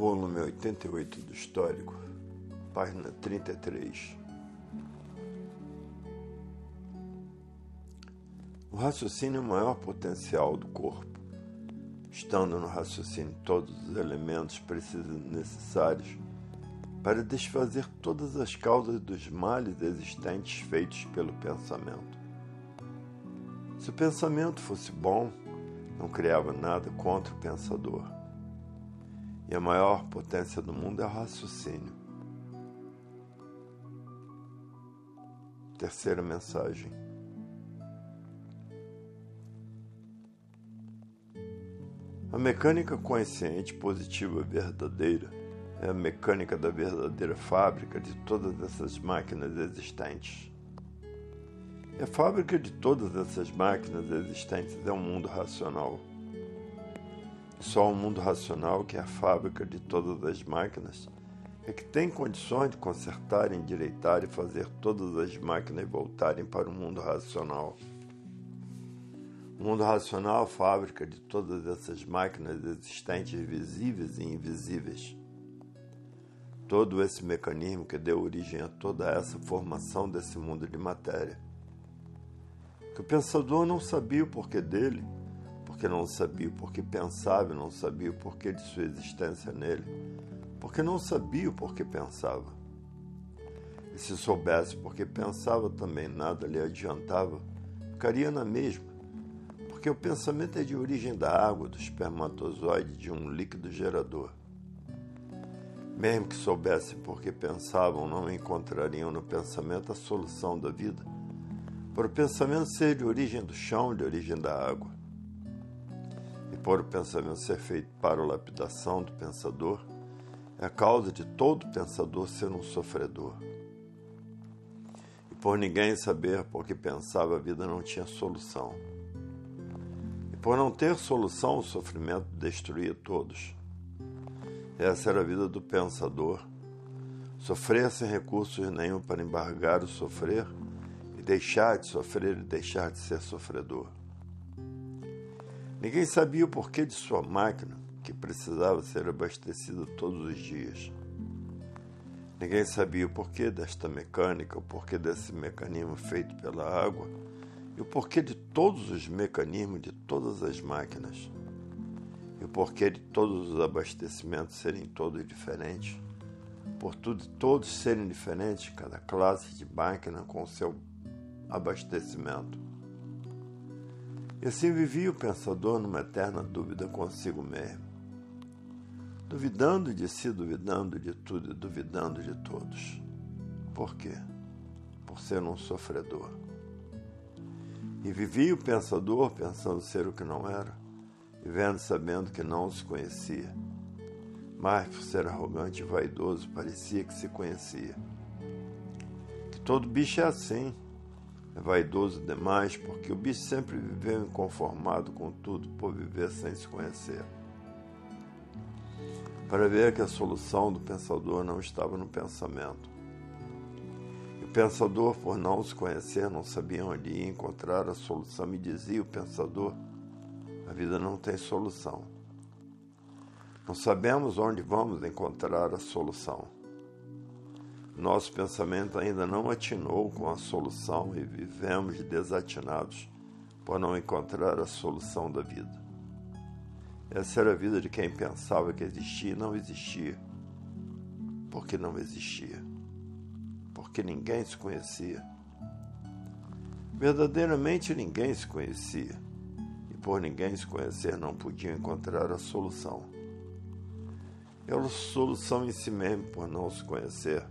volume 88 do Histórico, página 33. O raciocínio é o maior potencial do corpo, estando no raciocínio todos os elementos precisos necessários para desfazer todas as causas dos males existentes feitos pelo pensamento. Se o pensamento fosse bom, não criava nada contra o pensador e a maior potência do mundo é o raciocínio. Terceira mensagem. A mecânica consciente positiva verdadeira é a mecânica da verdadeira fábrica de todas essas máquinas existentes. E a fábrica de todas essas máquinas existentes é o um mundo racional. Só o mundo racional, que é a fábrica de todas as máquinas, é que tem condições de consertar, endireitar e fazer todas as máquinas voltarem para o mundo racional. O mundo racional, fábrica de todas essas máquinas existentes, visíveis e invisíveis. Todo esse mecanismo que deu origem a toda essa formação desse mundo de matéria. Que o pensador não sabia o porquê dele porque não sabia o porquê pensava e não sabia o porquê de sua existência nele, porque não sabia o porquê pensava. E se soubesse porque pensava também nada lhe adiantava, ficaria na mesma, porque o pensamento é de origem da água, do espermatozoide, de um líquido gerador. Mesmo que soubessem porque pensavam, não encontrariam no pensamento a solução da vida, por o pensamento ser de origem do chão, de origem da água por o pensamento ser feito para a lapidação do pensador, é a causa de todo pensador ser um sofredor. E por ninguém saber por que pensava, a vida não tinha solução. E por não ter solução, o sofrimento destruía todos. Essa era a vida do pensador. Sofrer sem recursos nenhum para embargar o sofrer, e deixar de sofrer e deixar de ser sofredor. Ninguém sabia o porquê de sua máquina, que precisava ser abastecida todos os dias. Ninguém sabia o porquê desta mecânica, o porquê desse mecanismo feito pela água e o porquê de todos os mecanismos de todas as máquinas. E o porquê de todos os abastecimentos serem todos diferentes. Por tudo todos serem diferentes, cada classe de máquina com seu abastecimento. E assim vivia o pensador numa eterna dúvida consigo mesmo, duvidando de si, duvidando de tudo e duvidando de todos. Por quê? Por ser um sofredor. E vivia o pensador pensando ser o que não era, vivendo sabendo que não se conhecia. Mas por ser arrogante e vaidoso, parecia que se conhecia. Que todo bicho é assim é vaidoso demais porque o bicho sempre viveu inconformado com tudo por viver sem se conhecer. Para ver que a solução do pensador não estava no pensamento. E o pensador, por não se conhecer, não sabia onde ia encontrar a solução. Me dizia o pensador: a vida não tem solução. Não sabemos onde vamos encontrar a solução. Nosso pensamento ainda não atinou com a solução e vivemos desatinados por não encontrar a solução da vida. Essa era a vida de quem pensava que existia e não existia. Porque não existia. Porque ninguém se conhecia. Verdadeiramente ninguém se conhecia. E por ninguém se conhecer não podia encontrar a solução. É a solução em si mesmo por não se conhecer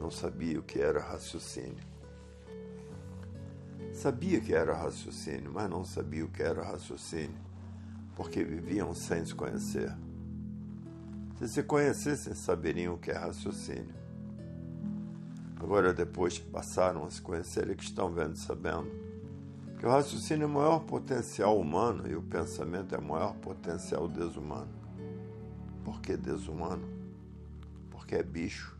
não sabia o que era raciocínio. Sabia que era raciocínio, mas não sabia o que era raciocínio, porque viviam sem se conhecer. Se se conhecessem, saberiam o que é raciocínio. Agora, depois que passaram a se conhecer, é que estão vendo sabendo que o raciocínio é o maior potencial humano e o pensamento é o maior potencial desumano. Por que desumano? Porque é bicho.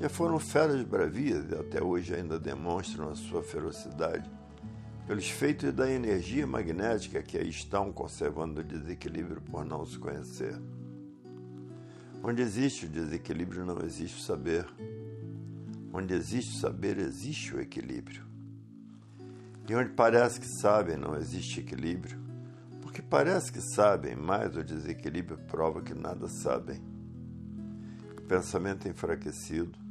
Já foram feras bravias e até hoje ainda demonstram a sua ferocidade pelos feitos da energia magnética que aí estão conservando o desequilíbrio por não se conhecer. Onde existe o desequilíbrio, não existe o saber. Onde existe o saber, existe o equilíbrio. E onde parece que sabem, não existe equilíbrio. Porque parece que sabem, mas o desequilíbrio prova que nada sabem. Pensamento enfraquecido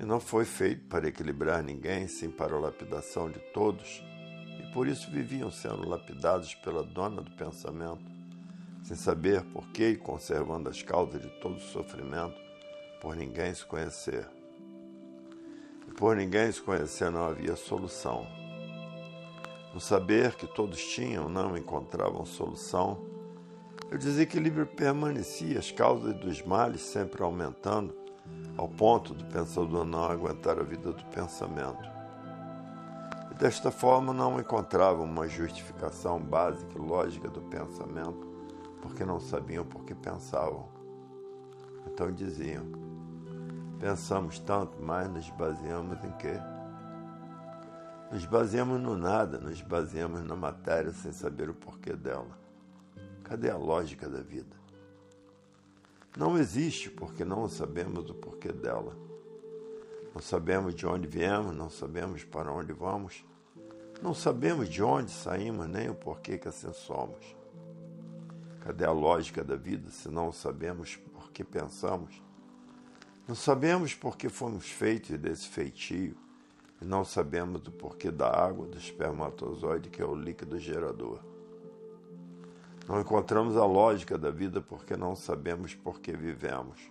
e não foi feito para equilibrar ninguém, sim para a lapidação de todos, e por isso viviam sendo lapidados pela dona do pensamento sem saber por que e conservando as causas de todo sofrimento, por ninguém se conhecer. E por ninguém se conhecer não havia solução. No saber que todos tinham, não encontravam solução, o desequilíbrio permanecia, as causas dos males sempre aumentando, ao ponto do pensador não aguentar a vida do pensamento. E desta forma não encontrava uma justificação básica e lógica do pensamento porque não sabiam por que pensavam. Então diziam: Pensamos tanto, mas nos baseamos em quê? Nos baseamos no nada, nos baseamos na matéria sem saber o porquê dela. Cadê a lógica da vida? Não existe porque não sabemos o porquê dela. Não sabemos de onde viemos, não sabemos para onde vamos, não sabemos de onde saímos nem o porquê que assim somos. Cadê a lógica da vida se não sabemos por que pensamos? Não sabemos por que fomos feitos desse feitio e não sabemos o porquê da água do espermatozoide, que é o líquido gerador. Não encontramos a lógica da vida porque não sabemos por que vivemos.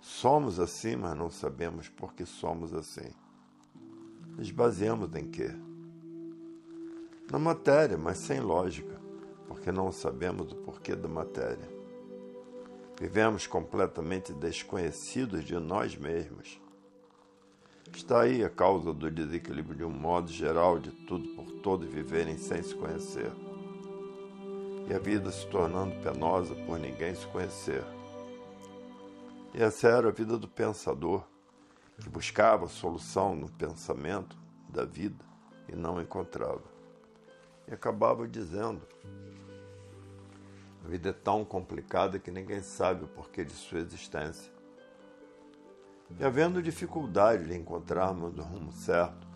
Somos assim, mas não sabemos por que somos assim. Nos baseamos em quê? Na matéria, mas sem lógica porque não sabemos o porquê da matéria. Vivemos completamente desconhecidos de nós mesmos. Está aí a causa do desequilíbrio de um modo geral de tudo por todos viverem sem se conhecer. E a vida se tornando penosa por ninguém se conhecer. E essa era a vida do pensador, que buscava solução no pensamento da vida e não encontrava. E acabava dizendo a vida é tão complicada que ninguém sabe o porquê de sua existência. E havendo dificuldade de encontrarmos o rumo certo,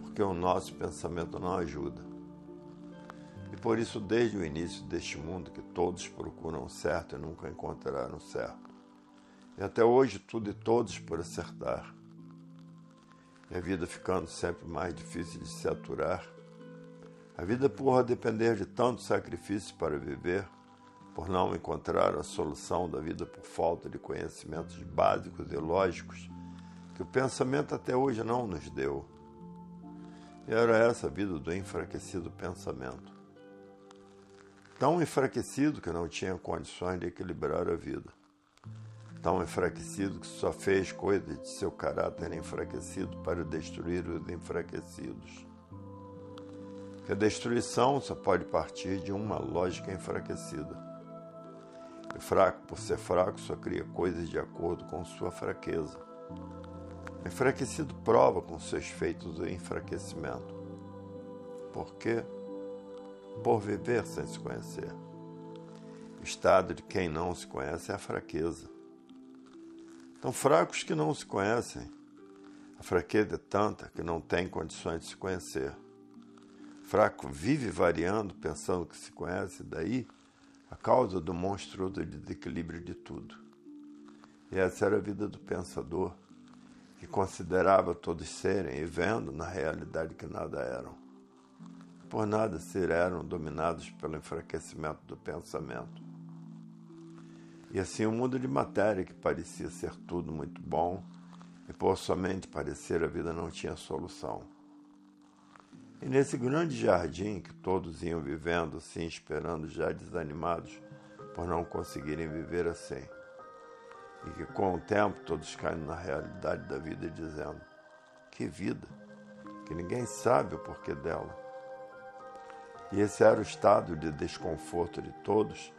porque o nosso pensamento não ajuda. Por isso, desde o início deste mundo, que todos procuram o certo e nunca encontraram o certo. E até hoje, tudo e todos por acertar. E a vida ficando sempre mais difícil de se aturar. A vida por depender de tanto sacrifício para viver por não encontrar a solução da vida por falta de conhecimentos básicos e lógicos que o pensamento até hoje não nos deu. E era essa a vida do enfraquecido pensamento. Tão enfraquecido que não tinha condições de equilibrar a vida. Tão enfraquecido que só fez coisas de seu caráter enfraquecido para destruir os enfraquecidos. Que a destruição só pode partir de uma lógica enfraquecida e fraco, por ser fraco, só cria coisas de acordo com sua fraqueza. O enfraquecido prova com seus feitos o enfraquecimento. Por quê? Por viver sem se conhecer. O estado de quem não se conhece é a fraqueza. Tão fracos que não se conhecem. A fraqueza é tanta que não tem condições de se conhecer. fraco vive variando, pensando que se conhece, daí a causa do monstruoso desequilíbrio de tudo. E essa era a vida do pensador, que considerava todos serem e vendo na realidade que nada eram. Por nada ser eram dominados pelo enfraquecimento do pensamento. E assim o um mundo de matéria, que parecia ser tudo muito bom, e por somente parecer a vida não tinha solução. E nesse grande jardim que todos iam vivendo assim, esperando já desanimados por não conseguirem viver assim. E que com o tempo todos caem na realidade da vida dizendo: que vida, que ninguém sabe o porquê dela. E esse era o estado de desconforto de todos,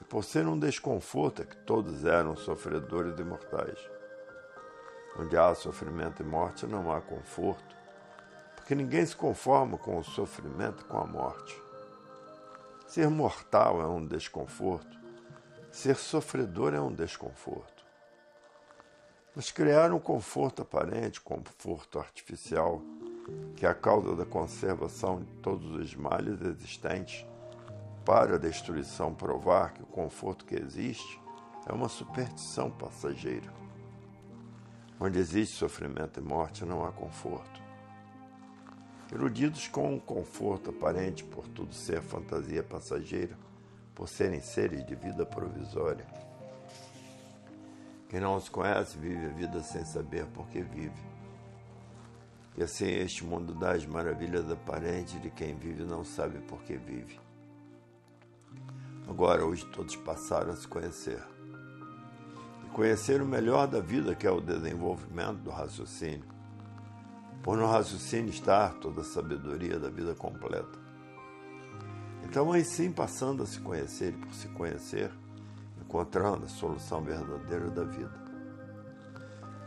e por ser um desconforto é que todos eram sofredores e mortais. Onde há sofrimento e morte não há conforto, que ninguém se conforma com o sofrimento e com a morte. Ser mortal é um desconforto, Ser sofredor é um desconforto. Mas criar um conforto aparente, conforto artificial, que é a causa da conservação de todos os males existentes, para a destruição provar que o conforto que existe é uma superstição passageira. Onde existe sofrimento e morte, não há conforto. Iludidos com um conforto aparente por tudo ser fantasia passageira, por serem seres de vida provisória. Quem não os conhece vive a vida sem saber por que vive. E assim este mundo dá as maravilhas aparentes de quem vive não sabe por que vive. Agora, hoje, todos passaram a se conhecer. E conhecer o melhor da vida, que é o desenvolvimento do raciocínio. Por no raciocínio estar toda a sabedoria da vida completa. Então, aí sim, passando a se conhecer e por se conhecer, encontrando a solução verdadeira da vida.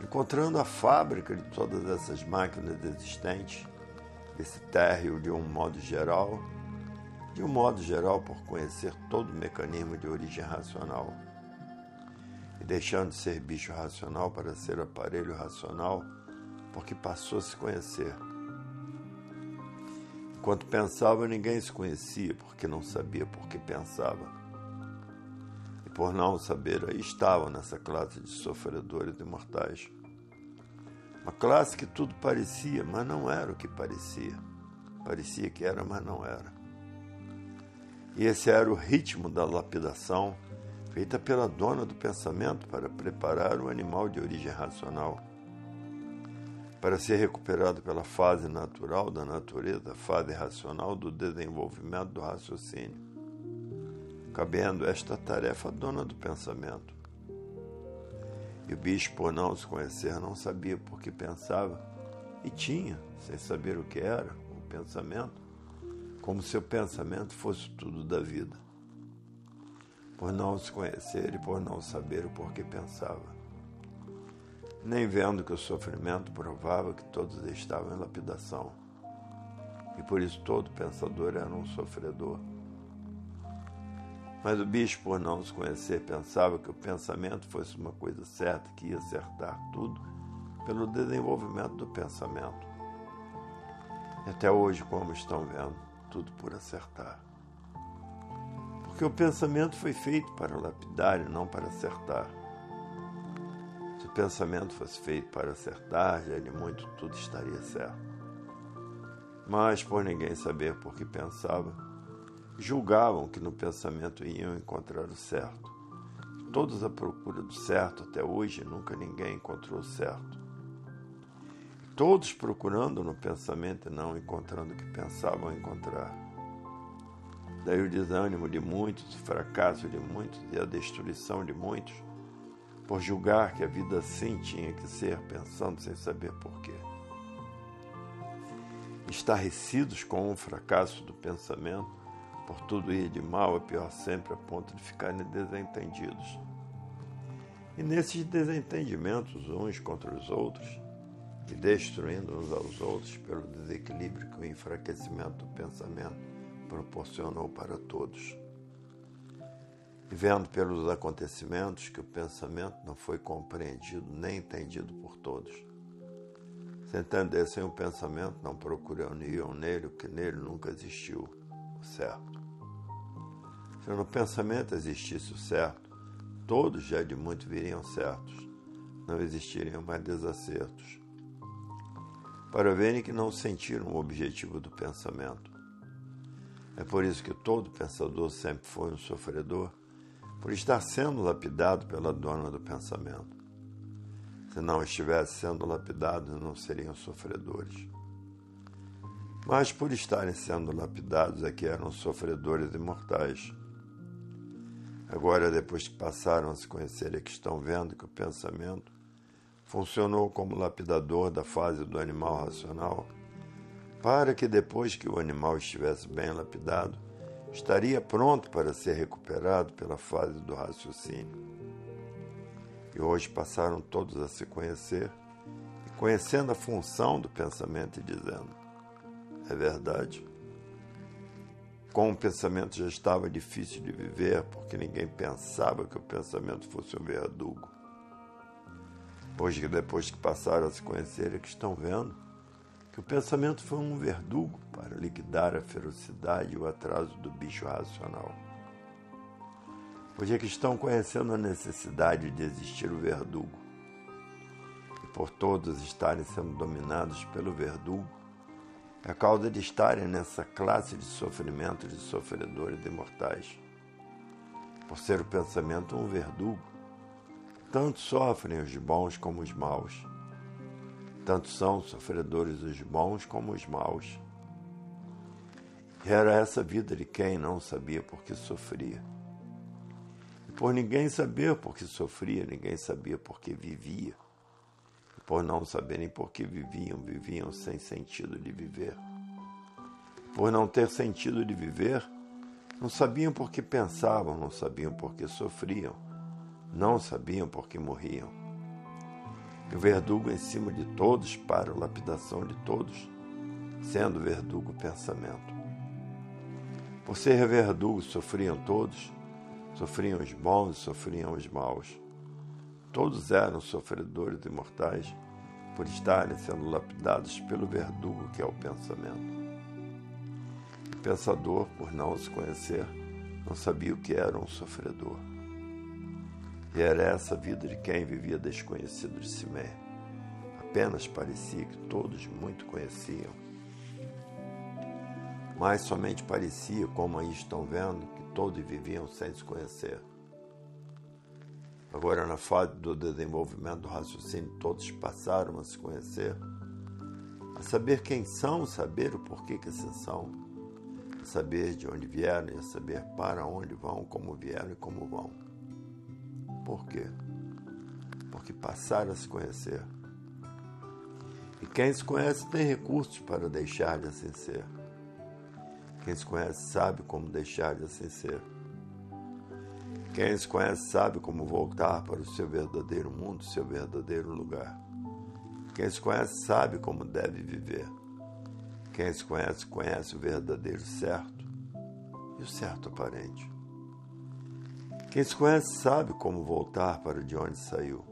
Encontrando a fábrica de todas essas máquinas existentes, esse térreo de um modo geral, de um modo geral por conhecer todo o mecanismo de origem racional. E deixando de ser bicho racional para ser aparelho racional, porque passou a se conhecer Enquanto pensava, ninguém se conhecia, porque não sabia por que pensava. E por não saber, aí estavam nessa classe de sofredores imortais. Uma classe que tudo parecia, mas não era o que parecia. Parecia que era, mas não era. E esse era o ritmo da lapidação feita pela dona do pensamento para preparar o animal de origem racional para ser recuperado pela fase natural da natureza, fase racional do desenvolvimento do raciocínio, cabendo esta tarefa à dona do pensamento. E o bicho, por não se conhecer, não sabia por que pensava, e tinha, sem saber o que era, o pensamento, como se o pensamento fosse tudo da vida. Por não se conhecer e por não saber o porquê pensava nem vendo que o sofrimento provava que todos estavam em lapidação. E por isso todo pensador era um sofredor. Mas o bicho, por não se conhecer, pensava que o pensamento fosse uma coisa certa, que ia acertar tudo pelo desenvolvimento do pensamento. E até hoje, como estão vendo, tudo por acertar. Porque o pensamento foi feito para lapidar e não para acertar pensamento fosse feito para acertar, já de muito tudo estaria certo. Mas, por ninguém saber por que pensava, julgavam que no pensamento iam encontrar o certo. Todos à procura do certo até hoje, nunca ninguém encontrou o certo. Todos procurando no pensamento e não encontrando o que pensavam encontrar. Daí o desânimo de muitos, o fracasso de muitos e a destruição de muitos por julgar que a vida assim tinha que ser, pensando sem saber porquê. Estarrecidos com o fracasso do pensamento, por tudo ir de mal a pior sempre, a ponto de ficarem desentendidos. E nesses desentendimentos uns contra os outros, e destruindo uns aos outros pelo desequilíbrio que o enfraquecimento do pensamento proporcionou para todos e vendo pelos acontecimentos que o pensamento não foi compreendido nem entendido por todos. Se entendessem o pensamento, não procurariam nele o que nele nunca existiu, certo. Se no pensamento existisse o certo, todos já de muito viriam certos, não existiriam mais desacertos. Para verem que não sentiram o objetivo do pensamento. É por isso que todo pensador sempre foi um sofredor por estar sendo lapidado pela dona do pensamento. Se não estivesse sendo lapidados, não seriam sofredores. Mas por estarem sendo lapidados é que eram sofredores imortais. Agora, depois que passaram a se conhecer, é que estão vendo que o pensamento funcionou como lapidador da fase do animal racional, para que depois que o animal estivesse bem lapidado, estaria pronto para ser recuperado pela fase do raciocínio. E hoje passaram todos a se conhecer conhecendo a função do pensamento e dizendo: é verdade. Com o pensamento já estava difícil de viver, porque ninguém pensava que o pensamento fosse um verdugo. Hoje, que depois que passaram a se conhecer, é que estão vendo que o pensamento foi um verdugo para liquidar a ferocidade e o atraso do bicho racional. Hoje é que estão conhecendo a necessidade de existir o verdugo. E por todos estarem sendo dominados pelo verdugo, a causa de estarem nessa classe de sofrimento de sofredores imortais. Por ser o pensamento um verdugo, tanto sofrem os bons como os maus. Tanto são sofredores os bons como os maus. Era essa vida de quem não sabia por que sofria. E por ninguém saber por que sofria, ninguém sabia por que vivia por não saberem por que viviam, viviam sem sentido de viver. Por não ter sentido de viver, não sabiam por que pensavam, não sabiam por que sofriam, não sabiam por que morriam. O verdugo em cima de todos para a lapidação de todos, sendo verdugo pensamento. Por ser verdugo, sofriam todos, sofriam os bons e sofriam os maus. Todos eram sofredores imortais por estarem sendo lapidados pelo verdugo que é o pensamento. O pensador, por não se conhecer, não sabia o que era um sofredor. E era essa a vida de quem vivia desconhecido de si mesmo. Apenas parecia que todos muito conheciam. Mas somente parecia, como aí estão vendo, que todos viviam sem se conhecer. Agora, na fase do desenvolvimento do raciocínio, todos passaram a se conhecer, a saber quem são, saber o porquê que se são, a saber de onde vieram e a saber para onde vão, como vieram e como vão. Por quê? Porque passaram a se conhecer. E quem se conhece tem recursos para deixar de assim ser. Quem se conhece sabe como deixar de assim ser. Quem se conhece sabe como voltar para o seu verdadeiro mundo, seu verdadeiro lugar. Quem se conhece sabe como deve viver. Quem se conhece, conhece o verdadeiro certo e o certo aparente. Quem se conhece sabe como voltar para de onde saiu.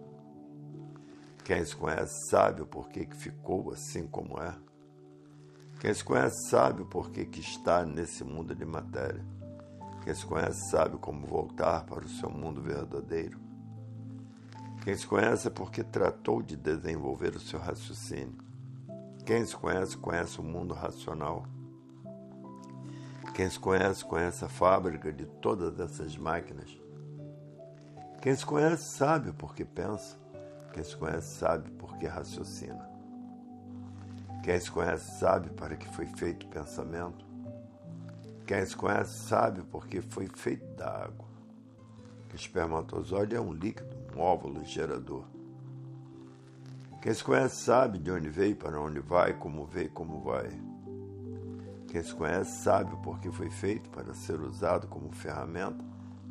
Quem se conhece sabe o porquê que ficou assim como é. Quem se conhece sabe o porquê que está nesse mundo de matéria. Quem se conhece sabe como voltar para o seu mundo verdadeiro. Quem se conhece é porque tratou de desenvolver o seu raciocínio. Quem se conhece, conhece o mundo racional. Quem se conhece, conhece a fábrica de todas essas máquinas. Quem se conhece sabe porque pensa. Quem se conhece sabe porque raciocina. Quem se conhece sabe para que foi feito o pensamento. Quem se conhece sabe porque foi feito da água. O espermatozoide é um líquido, um óvulo gerador. Quem se conhece sabe de onde veio, para onde vai, como veio, como vai. Quem se conhece sabe porque foi feito para ser usado como ferramenta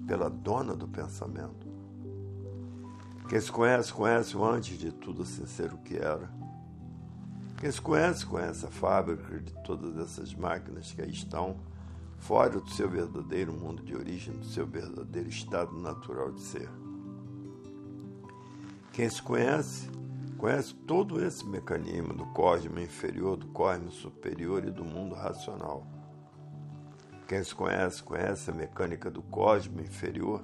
pela dona do pensamento. Quem se conhece, conhece o antes de tudo sem ser o que era. Quem se conhece, conhece a fábrica de todas essas máquinas que aí estão fora do seu verdadeiro mundo de origem, do seu verdadeiro estado natural de ser. Quem se conhece, conhece todo esse mecanismo do cosmo inferior, do cosmo superior e do mundo racional. Quem se conhece, conhece a mecânica do cosmo inferior,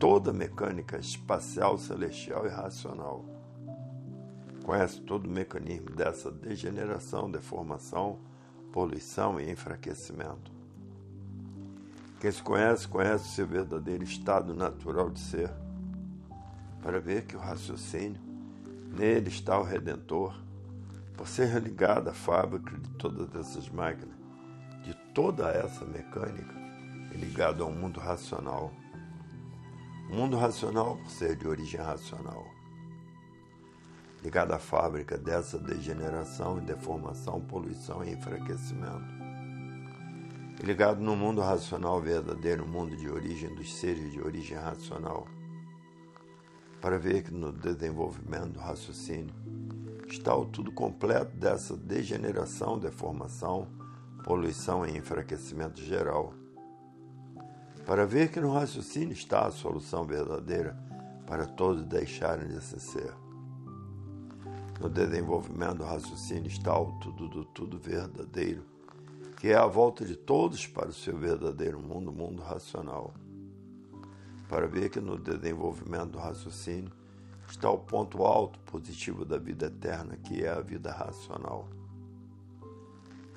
toda a mecânica espacial, celestial e racional. Conhece todo o mecanismo dessa degeneração, deformação, poluição e enfraquecimento. Quem se conhece, conhece o seu verdadeiro estado natural de ser, para ver que o raciocínio, nele está o Redentor, por ser ligado à fábrica de todas essas máquinas, de toda essa mecânica, ligado ao mundo racional. O mundo racional por ser de origem racional. Ligado à fábrica dessa degeneração e deformação, poluição e enfraquecimento ligado no mundo racional verdadeiro, mundo de origem dos seres de origem racional, para ver que no desenvolvimento do raciocínio está o tudo completo dessa degeneração, deformação, poluição e enfraquecimento geral. Para ver que no raciocínio está a solução verdadeira para todos deixarem de se ser. No desenvolvimento do raciocínio está o tudo do tudo verdadeiro, que é a volta de todos para o seu verdadeiro mundo, mundo racional. Para ver que no desenvolvimento do raciocínio está o ponto alto positivo da vida eterna, que é a vida racional.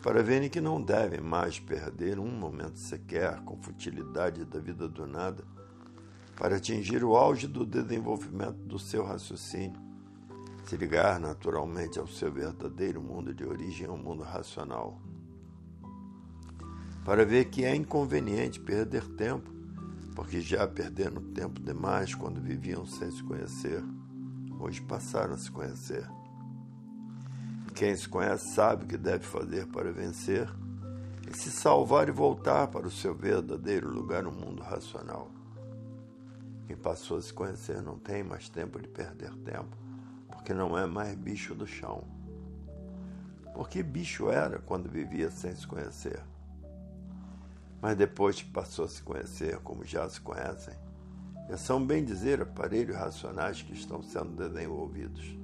Para verem que não devem mais perder um momento sequer com futilidade da vida do nada, para atingir o auge do desenvolvimento do seu raciocínio, se ligar naturalmente ao seu verdadeiro mundo de origem, ao mundo racional. Para ver que é inconveniente perder tempo, porque já perderam tempo demais quando viviam sem se conhecer hoje passaram a se conhecer. Quem se conhece sabe o que deve fazer para vencer e se salvar e voltar para o seu verdadeiro lugar no mundo racional. Quem passou a se conhecer não tem mais tempo de perder tempo, porque não é mais bicho do chão. Porque bicho era quando vivia sem se conhecer. Mas depois que passou a se conhecer como já se conhecem, é são, bem dizer, aparelhos racionais que estão sendo desenvolvidos.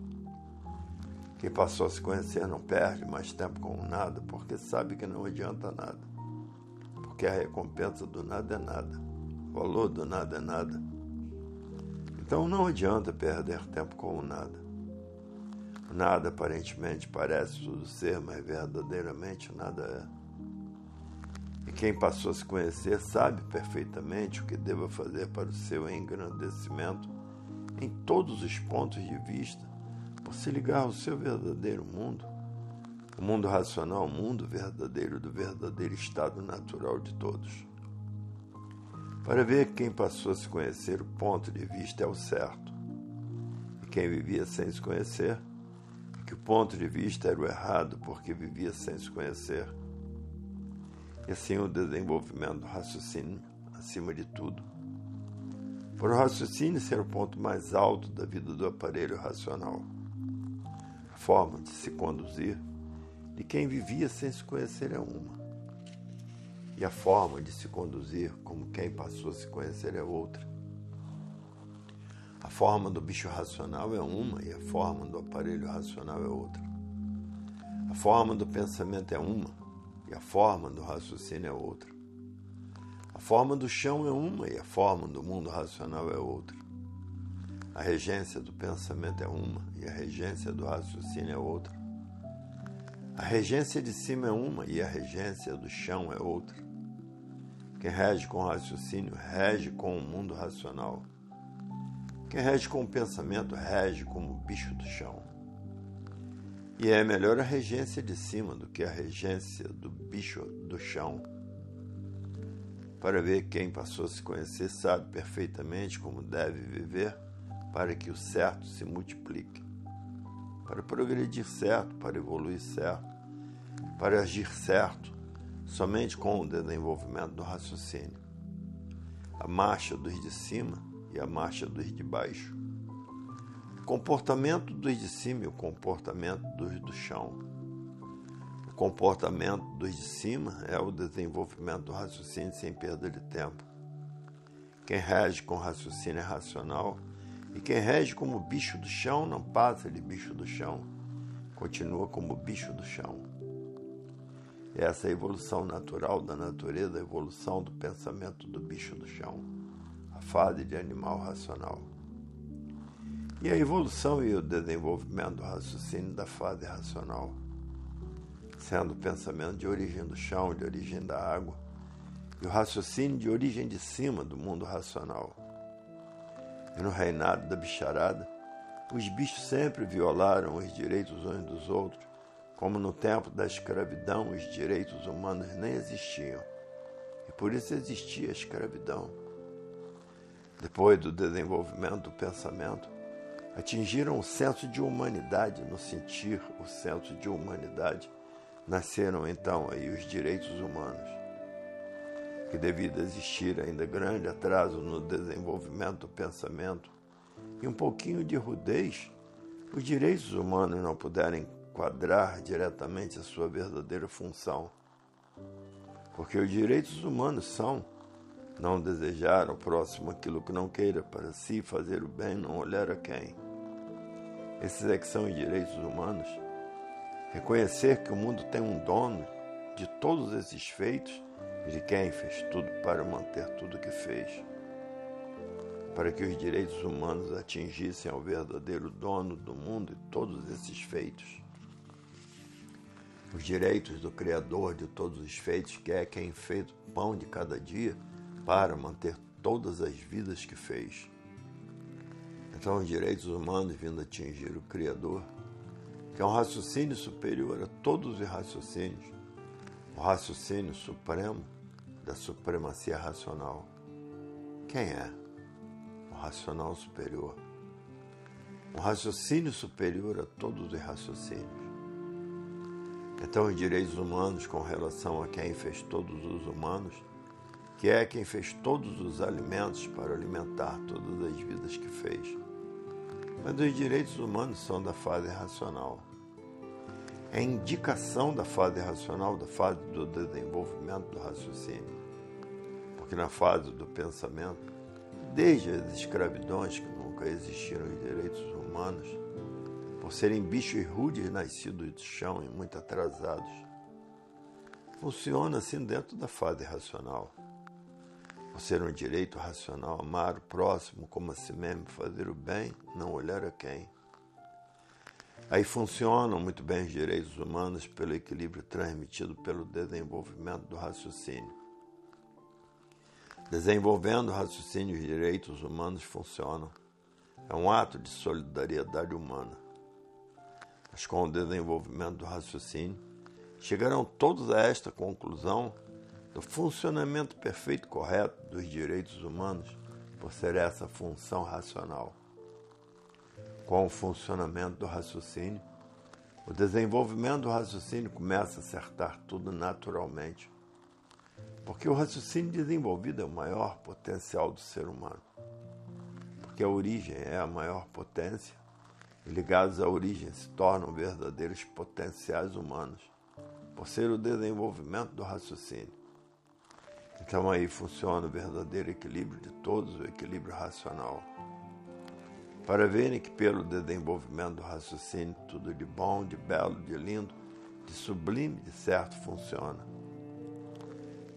Quem passou a se conhecer não perde mais tempo com nada, porque sabe que não adianta nada. Porque a recompensa do nada é nada, o valor do nada é nada. Então não adianta perder tempo com o nada. O nada aparentemente parece tudo ser, mas verdadeiramente nada é. Quem passou a se conhecer sabe perfeitamente o que deva fazer para o seu engrandecimento em todos os pontos de vista, por se ligar ao seu verdadeiro mundo, o mundo racional, o mundo verdadeiro do verdadeiro estado natural de todos. Para ver que quem passou a se conhecer, o ponto de vista é o certo, e quem vivia sem se conhecer, que o ponto de vista era o errado porque vivia sem se conhecer e assim o desenvolvimento do raciocínio acima de tudo. Por o raciocínio ser o ponto mais alto da vida do aparelho racional, a forma de se conduzir de quem vivia sem se conhecer é uma, e a forma de se conduzir como quem passou a se conhecer é outra. A forma do bicho racional é uma e a forma do aparelho racional é outra. A forma do pensamento é uma e a forma do raciocínio é outra. A forma do chão é uma e a forma do mundo racional é outra. A regência do pensamento é uma e a regência do raciocínio é outra. A regência de cima é uma e a regência do chão é outra. Quem rege com o raciocínio rege com o mundo racional. Quem rege com o pensamento rege como o bicho do chão. E é melhor a regência de cima do que a regência do bicho do chão. Para ver quem passou a se conhecer sabe perfeitamente como deve viver para que o certo se multiplique. Para progredir certo, para evoluir certo, para agir certo, somente com o desenvolvimento do raciocínio. A marcha dos de cima e a marcha dos de baixo comportamento dos de cima e o comportamento dos do chão. O comportamento dos de cima é o desenvolvimento do raciocínio sem perda de tempo. Quem rege com raciocínio é racional, e quem rege como bicho do chão não passa de bicho do chão, continua como bicho do chão. Essa é a evolução natural da natureza, a evolução do pensamento do bicho do chão, a fase de animal racional. E a evolução e o desenvolvimento do raciocínio da fase racional, sendo o pensamento de origem do chão, de origem da água, e o raciocínio de origem de cima do mundo racional. E no reinado da bicharada, os bichos sempre violaram os direitos uns dos outros, como no tempo da escravidão os direitos humanos nem existiam. E por isso existia a escravidão. Depois do desenvolvimento do pensamento, atingiram o senso de humanidade, no sentir o senso de humanidade, nasceram então aí os direitos humanos, que devido a existir ainda grande atraso no desenvolvimento do pensamento e um pouquinho de rudez, os direitos humanos não puderam enquadrar diretamente a sua verdadeira função. Porque os direitos humanos são não desejar ao próximo aquilo que não queira para si, fazer o bem, não olhar a quem. Esses é que são os direitos humanos. Reconhecer que o mundo tem um dono de todos esses feitos de quem fez tudo para manter tudo que fez. Para que os direitos humanos atingissem ao verdadeiro dono do mundo e todos esses feitos. Os direitos do Criador de todos os feitos, que é quem fez o pão de cada dia para manter todas as vidas que fez. Então, os direitos humanos vindo atingir o Criador, que é um raciocínio superior a todos os raciocínios, o raciocínio supremo da supremacia racional. Quem é o racional superior? Um raciocínio superior a todos os raciocínios. Então, os direitos humanos com relação a quem fez todos os humanos que é quem fez todos os alimentos para alimentar todas as vidas que fez. Mas os direitos humanos são da fase racional. É indicação da fase racional, da fase do desenvolvimento do raciocínio. Porque na fase do pensamento, desde as escravidões que nunca existiram os direitos humanos, por serem bichos rudes nascidos do chão e muito atrasados, funciona assim dentro da fase racional por ser um direito racional amar o próximo como a si mesmo, fazer o bem, não olhar a quem. Aí funcionam muito bem os direitos humanos pelo equilíbrio transmitido pelo desenvolvimento do raciocínio. Desenvolvendo o raciocínio, os direitos humanos funcionam. É um ato de solidariedade humana. Mas com o desenvolvimento do raciocínio, chegarão todos a esta conclusão do funcionamento perfeito correto dos direitos humanos por ser essa função racional. Com o funcionamento do raciocínio, o desenvolvimento do raciocínio começa a acertar tudo naturalmente, porque o raciocínio desenvolvido é o maior potencial do ser humano. Porque a origem é a maior potência, e ligados à origem se tornam verdadeiros potenciais humanos, por ser o desenvolvimento do raciocínio. Então aí funciona o verdadeiro equilíbrio de todos, o equilíbrio racional. Para verem que pelo desenvolvimento do raciocínio tudo de bom, de belo, de lindo, de sublime, de certo funciona.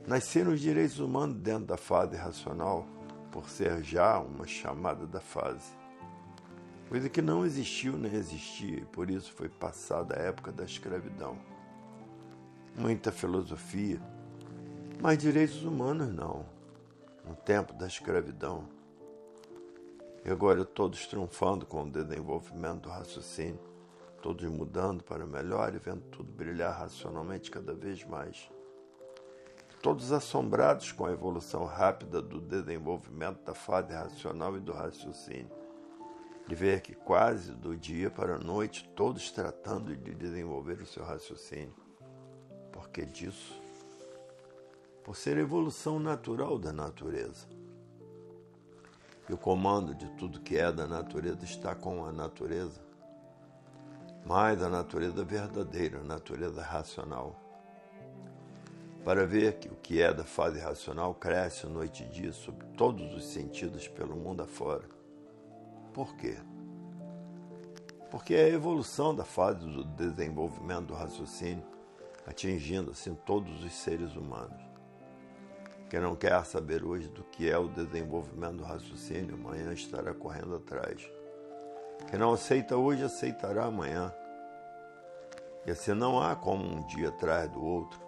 Nasceram os direitos humanos dentro da fase racional, por ser já uma chamada da fase. Coisa que não existiu nem existia, e por isso foi passada a época da escravidão. Muita filosofia, mas direitos humanos não. No tempo da escravidão. E agora todos triunfando com o desenvolvimento do raciocínio, todos mudando para melhor e vendo tudo brilhar racionalmente cada vez mais. Todos assombrados com a evolução rápida do desenvolvimento da fase racional e do raciocínio. De ver que quase do dia para a noite, todos tratando de desenvolver o seu raciocínio. Porque disso por ser evolução natural da natureza. E o comando de tudo que é da natureza está com a natureza, mais a natureza verdadeira, a natureza racional. Para ver que o que é da fase racional cresce noite e dia sob todos os sentidos pelo mundo afora. Por quê? Porque é a evolução da fase do desenvolvimento do raciocínio, atingindo assim todos os seres humanos. Quem não quer saber hoje do que é o desenvolvimento do raciocínio, amanhã estará correndo atrás. Quem não aceita hoje, aceitará amanhã. E assim não há como um dia atrás do outro.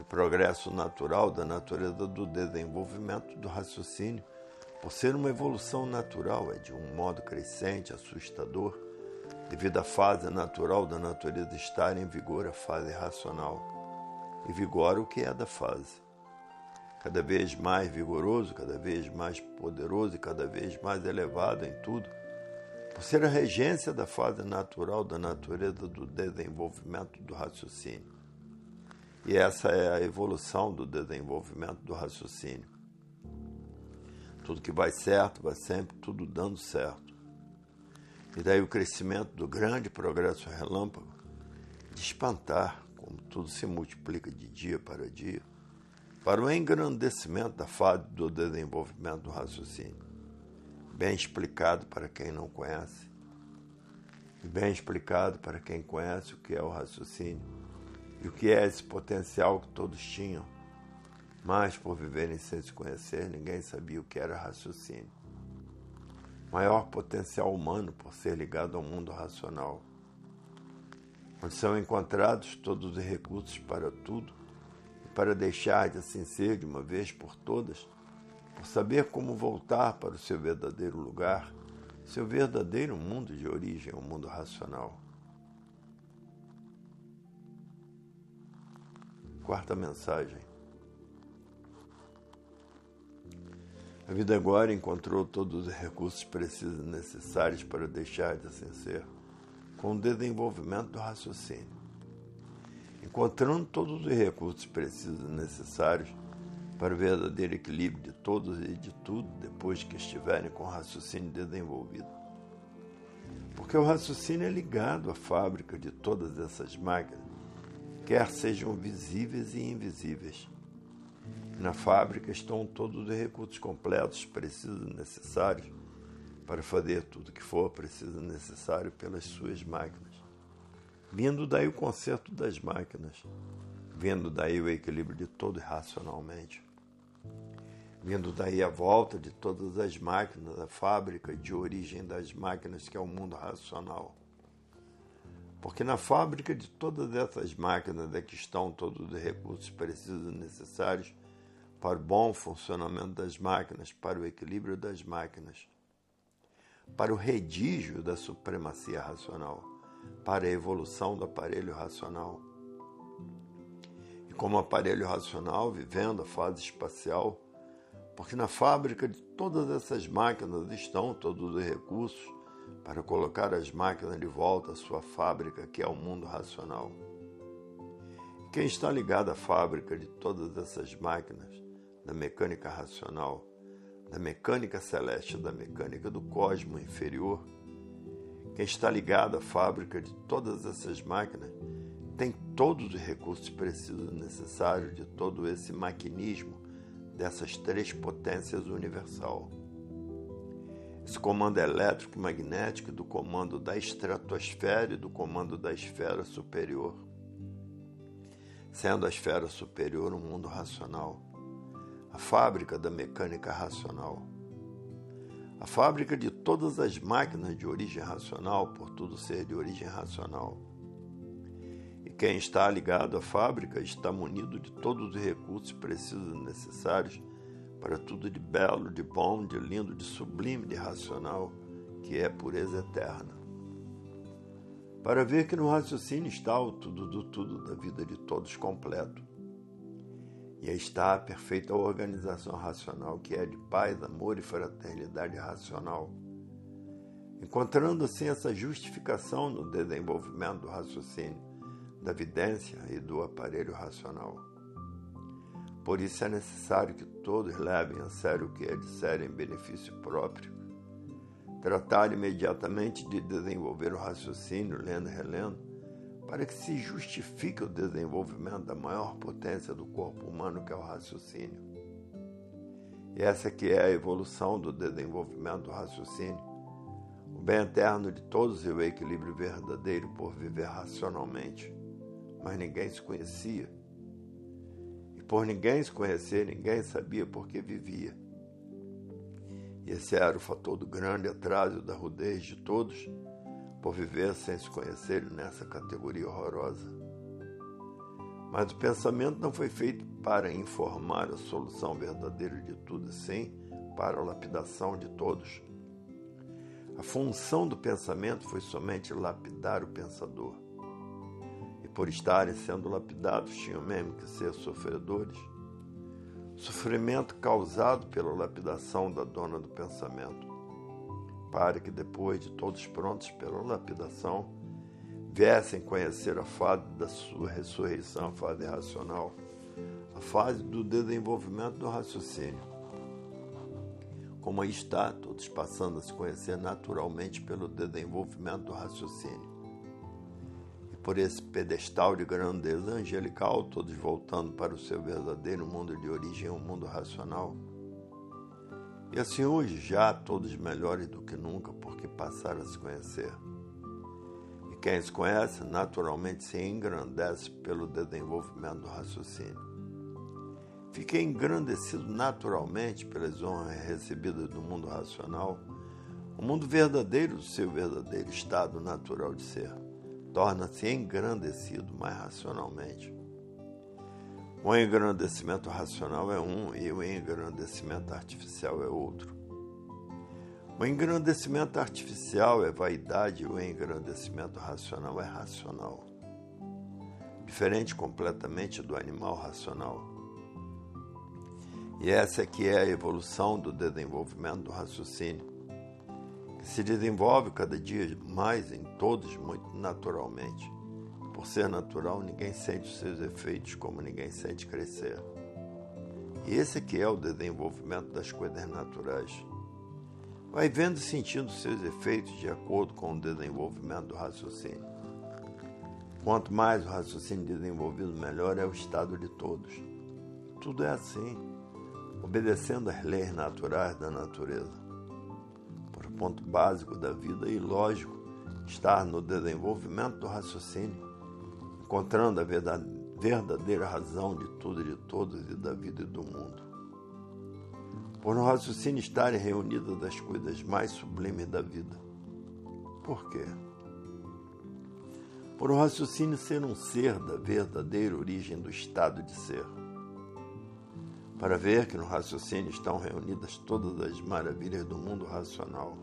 O progresso natural da natureza do desenvolvimento do raciocínio, por ser uma evolução natural, é de um modo crescente, assustador, devido à fase natural da natureza estar em vigor a fase racional. E vigora o que é da fase cada vez mais vigoroso, cada vez mais poderoso e cada vez mais elevado em tudo, por ser a regência da fase natural da natureza do desenvolvimento do raciocínio. E essa é a evolução do desenvolvimento do raciocínio. Tudo que vai certo, vai sempre tudo dando certo. E daí o crescimento do grande progresso relâmpago de espantar como tudo se multiplica de dia para dia para o engrandecimento da fase do desenvolvimento do raciocínio, bem explicado para quem não conhece, e bem explicado para quem conhece o que é o raciocínio e o que é esse potencial que todos tinham, mas por viverem sem se conhecer, ninguém sabia o que era raciocínio. Maior potencial humano por ser ligado ao mundo racional, onde são encontrados todos os recursos para tudo para deixar de assim ser de uma vez por todas, por saber como voltar para o seu verdadeiro lugar, seu verdadeiro mundo de origem, o mundo racional. Quarta mensagem. A vida agora encontrou todos os recursos precisos e necessários para deixar de assim ser, com o desenvolvimento do raciocínio encontrando todos os recursos precisos e necessários para o verdadeiro equilíbrio de todos e de tudo depois que estiverem com o raciocínio desenvolvido. Porque o raciocínio é ligado à fábrica de todas essas máquinas, quer sejam visíveis e invisíveis. Na fábrica estão todos os recursos completos, precisos e necessários para fazer tudo que for preciso e necessário pelas suas máquinas. Vindo daí o conserto das máquinas, vindo daí o equilíbrio de todo racionalmente, vindo daí a volta de todas as máquinas, a fábrica de origem das máquinas que é o mundo racional. Porque na fábrica de todas essas máquinas é que estão todos os recursos precisos e necessários para o bom funcionamento das máquinas, para o equilíbrio das máquinas, para o redígio da supremacia racional para a evolução do aparelho racional. E como aparelho racional, vivendo a fase espacial, porque na fábrica de todas essas máquinas estão todos os recursos para colocar as máquinas de volta à sua fábrica, que é o mundo racional. Quem está ligado à fábrica de todas essas máquinas, da mecânica racional, da mecânica celeste, da mecânica do cosmo inferior, quem está ligado à fábrica de todas essas máquinas tem todos os recursos precisos necessários de todo esse maquinismo dessas três potências universal. Esse comando elétrico magnético do comando da estratosfera e do comando da esfera superior. Sendo a esfera superior um mundo racional, a fábrica da mecânica racional a fábrica de todas as máquinas de origem racional, por tudo ser de origem racional. E quem está ligado à fábrica está munido de todos os recursos precisos e necessários para tudo de belo, de bom, de lindo, de sublime, de racional, que é pureza eterna. Para ver que no raciocínio está o tudo do tudo da vida de todos completo e está a perfeita organização racional, que é de paz, amor e fraternidade racional. Encontrando assim essa justificação no desenvolvimento do raciocínio, da vidência e do aparelho racional. Por isso é necessário que todos levem a sério o que é disserem em benefício próprio, tratar imediatamente de desenvolver o raciocínio, lendo e relendo, para que se justifique o desenvolvimento da maior potência do corpo humano, que é o raciocínio. E essa que é a evolução do desenvolvimento do raciocínio, o bem eterno de todos e o equilíbrio verdadeiro por viver racionalmente. Mas ninguém se conhecia. E por ninguém se conhecer, ninguém sabia por que vivia. E esse era o fator do grande atraso da rudez de todos por viver sem se conhecer nessa categoria horrorosa. Mas o pensamento não foi feito para informar a solução verdadeira de tudo, sim para a lapidação de todos. A função do pensamento foi somente lapidar o pensador. E por estarem sendo lapidados, tinham mesmo que ser sofredores. Sofrimento causado pela lapidação da dona do pensamento para que depois de todos prontos pela lapidação, viessem conhecer a fase da sua ressurreição, a fase racional, a fase do desenvolvimento do raciocínio. Como aí está, todos passando a se conhecer naturalmente pelo desenvolvimento do raciocínio. E por esse pedestal de grandeza angelical, todos voltando para o seu verdadeiro mundo de origem, o um mundo racional. E assim hoje, já todos melhores do que nunca, porque passaram a se conhecer. E quem se conhece, naturalmente se engrandece pelo desenvolvimento do raciocínio. Fiquei engrandecido naturalmente pelas honras recebidas do mundo racional, o mundo verdadeiro seu verdadeiro estado natural de ser torna-se engrandecido mais racionalmente. O engrandecimento racional é um e o engrandecimento artificial é outro. O engrandecimento artificial é vaidade e o engrandecimento racional é racional. Diferente completamente do animal racional. E essa é que é a evolução do desenvolvimento do raciocínio que se desenvolve cada dia mais em todos muito naturalmente. Por ser natural, ninguém sente os seus efeitos como ninguém sente crescer. E esse que é o desenvolvimento das coisas naturais. Vai vendo e sentindo seus efeitos de acordo com o desenvolvimento do raciocínio. Quanto mais o raciocínio desenvolvido, melhor é o estado de todos. Tudo é assim, obedecendo às leis naturais da natureza ponto básico da vida e, lógico, estar no desenvolvimento do raciocínio, encontrando a verdadeira razão de tudo e de todos e da vida e do mundo. Por no raciocínio estarem reunidas as coisas mais sublimes da vida. Por quê? Por o raciocínio ser um ser da verdadeira origem do estado de ser para ver que no raciocínio estão reunidas todas as maravilhas do mundo racional,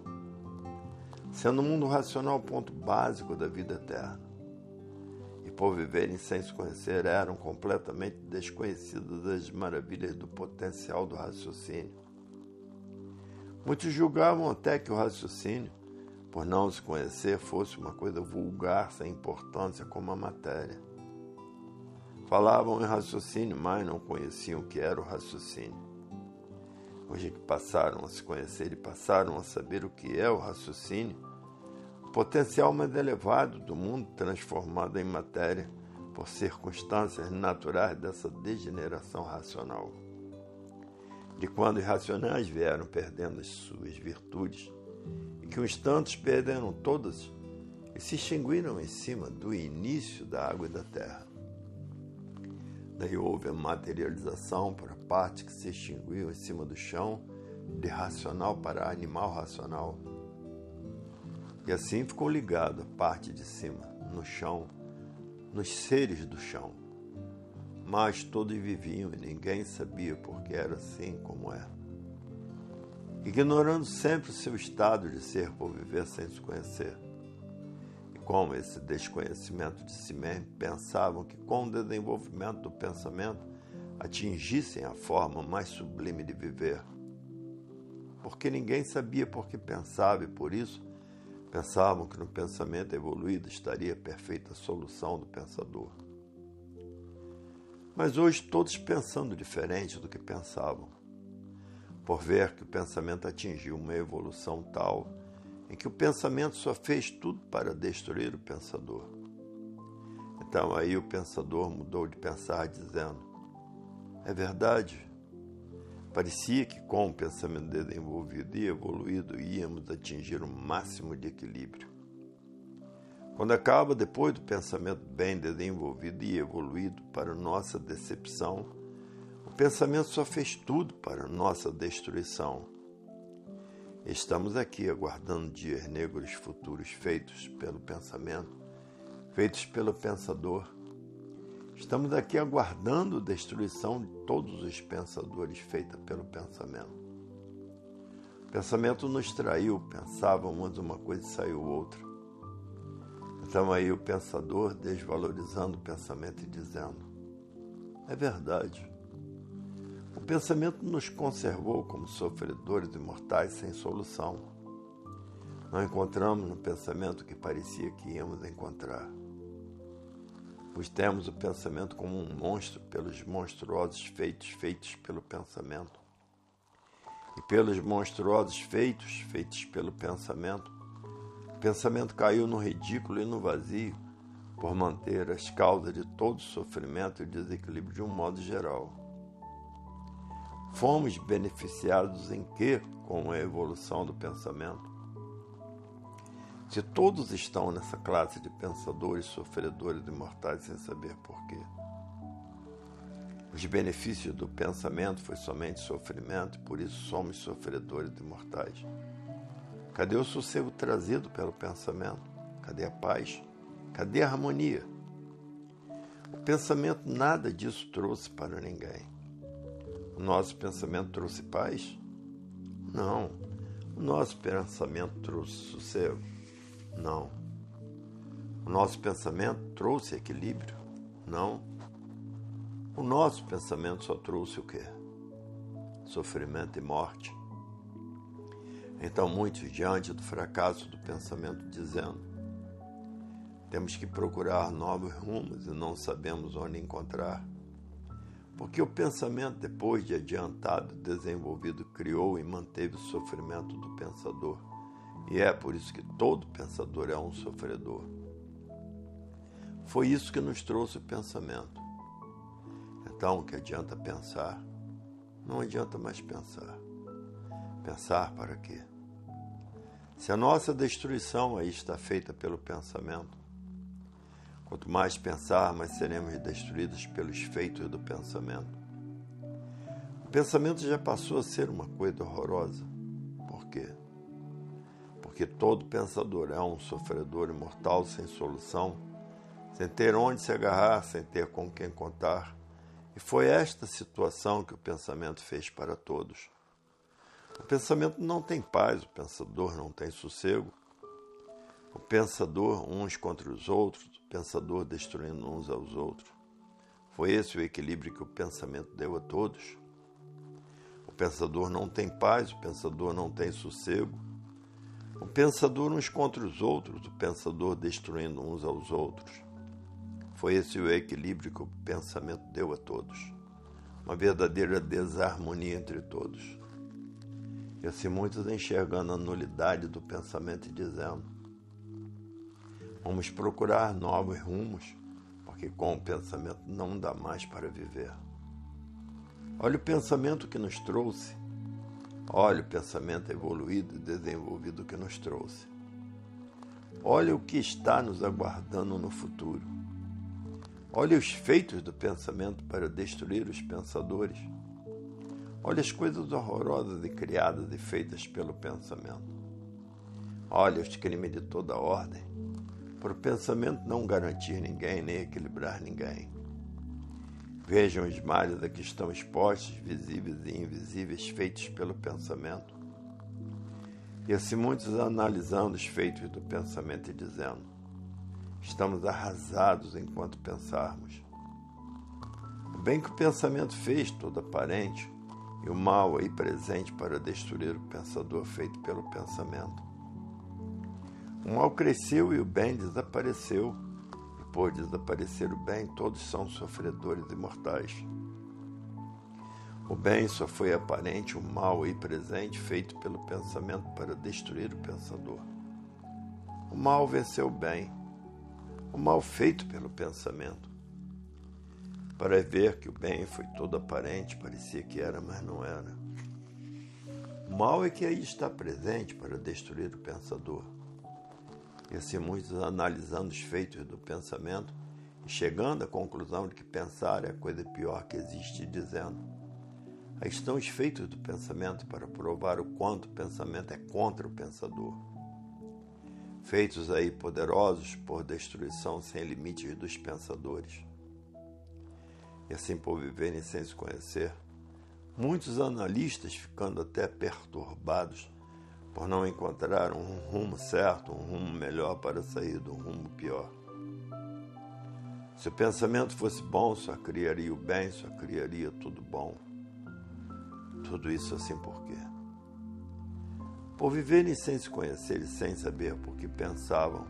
sendo o mundo racional o ponto básico da vida eterna. Por viverem sem se conhecer, eram completamente desconhecidas as maravilhas do potencial do raciocínio. Muitos julgavam até que o raciocínio, por não se conhecer, fosse uma coisa vulgar, sem importância como a matéria. Falavam em raciocínio, mas não conheciam o que era o raciocínio. Hoje que passaram a se conhecer e passaram a saber o que é o raciocínio, potencial mais elevado do mundo transformado em matéria por circunstâncias naturais dessa degeneração racional. De quando os racionais vieram perdendo as suas virtudes, e que uns tantos perderam todas e se extinguiram em cima do início da água e da terra. Daí houve a materialização para a parte que se extinguiu em cima do chão, de racional para animal racional. E assim ficou ligado a parte de cima, no chão, nos seres do chão. Mas todos viviam e ninguém sabia porque era assim como é. Ignorando sempre o seu estado de ser por viver sem se conhecer com esse desconhecimento de si mesmo, pensavam que com o desenvolvimento do pensamento atingissem a forma mais sublime de viver. Porque ninguém sabia por que pensava e por isso pensavam que no pensamento evoluído estaria a perfeita solução do pensador. Mas hoje todos pensando diferente do que pensavam, por ver que o pensamento atingiu uma evolução tal em que o pensamento só fez tudo para destruir o pensador. Então aí o pensador mudou de pensar, dizendo: É verdade. Parecia que com o pensamento desenvolvido e evoluído íamos atingir o máximo de equilíbrio. Quando acaba depois do pensamento bem desenvolvido e evoluído, para nossa decepção, o pensamento só fez tudo para nossa destruição Estamos aqui aguardando dias negros futuros feitos pelo pensamento, feitos pelo pensador. Estamos aqui aguardando a destruição de todos os pensadores feita pelo pensamento. O pensamento nos traiu, pensávamos uma coisa e saiu outra. Então aí o pensador desvalorizando o pensamento e dizendo: é verdade. O pensamento nos conservou como sofredores imortais sem solução. Não encontramos no pensamento que parecia que íamos encontrar. Pois temos o pensamento como um monstro pelos monstruosos feitos feitos pelo pensamento. E pelos monstruosos feitos feitos pelo pensamento, o pensamento caiu no ridículo e no vazio, por manter as causas de todo sofrimento e desequilíbrio de um modo geral. Fomos beneficiados em que com a evolução do pensamento? Se todos estão nessa classe de pensadores, sofredores e mortais sem saber porquê. Os benefícios do pensamento foi somente sofrimento, por isso somos sofredores e mortais. Cadê o sossego trazido pelo pensamento? Cadê a paz? Cadê a harmonia? O pensamento nada disso trouxe para ninguém. O nosso pensamento trouxe paz? Não. O nosso pensamento trouxe sossego? Não. O nosso pensamento trouxe equilíbrio? Não. O nosso pensamento só trouxe o quê? Sofrimento e morte. Então, muitos, diante do fracasso do pensamento, dizendo: temos que procurar novos rumos e não sabemos onde encontrar. Porque o pensamento, depois de adiantado, desenvolvido, criou e manteve o sofrimento do pensador. E é por isso que todo pensador é um sofredor. Foi isso que nos trouxe o pensamento. Então, o que adianta pensar? Não adianta mais pensar. Pensar para quê? Se a nossa destruição aí está feita pelo pensamento, quanto mais pensar, mais seremos destruídos pelos feitos do pensamento. O pensamento já passou a ser uma coisa horrorosa. Por quê? Porque todo pensador é um sofredor imortal sem solução, sem ter onde se agarrar, sem ter com quem contar. E foi esta situação que o pensamento fez para todos. O pensamento não tem paz, o pensador não tem sossego. O pensador uns contra os outros, o pensador destruindo uns aos outros. Foi esse o equilíbrio que o pensamento deu a todos. O pensador não tem paz, o pensador não tem sossego. O pensador uns contra os outros, o pensador destruindo uns aos outros. Foi esse o equilíbrio que o pensamento deu a todos. Uma verdadeira desarmonia entre todos. E assim muitos enxergando a nulidade do pensamento e dizendo: vamos procurar novos rumos, porque com o pensamento não dá mais para viver. Olha o pensamento que nos trouxe. Olha o pensamento evoluído e desenvolvido que nos trouxe. Olha o que está nos aguardando no futuro. Olha os feitos do pensamento para destruir os pensadores Olha as coisas horrorosas e criadas e feitas pelo pensamento. Olha os crimes de toda ordem, por pensamento não garantir ninguém nem equilibrar ninguém. Vejam os males a que estão expostos, visíveis e invisíveis, feitos pelo pensamento. E assim muitos analisando os feitos do pensamento e dizendo: estamos arrasados enquanto pensarmos. O bem que o pensamento fez, todo aparente, e o mal aí presente para destruir o pensador feito pelo pensamento. O mal cresceu e o bem desapareceu, e por desaparecer o bem, todos são sofredores e mortais. O bem só foi aparente, o mal aí presente, feito pelo pensamento para destruir o pensador. O mal venceu o bem, o mal feito pelo pensamento para ver que o bem foi todo aparente, parecia que era, mas não era. O mal é que aí está presente para destruir o pensador. E assim muitos analisando os feitos do pensamento e chegando à conclusão de que pensar é a coisa pior que existe, dizendo: aí estão os feitos do pensamento para provar o quanto o pensamento é contra o pensador. Feitos aí poderosos por destruição sem limites dos pensadores e assim por viverem sem se conhecer. Muitos analistas ficando até perturbados por não encontrar um rumo certo, um rumo melhor para sair do rumo pior. Se o pensamento fosse bom, só criaria o bem, só criaria tudo bom. Tudo isso assim por quê? Por viverem sem se conhecer e sem saber por que pensavam,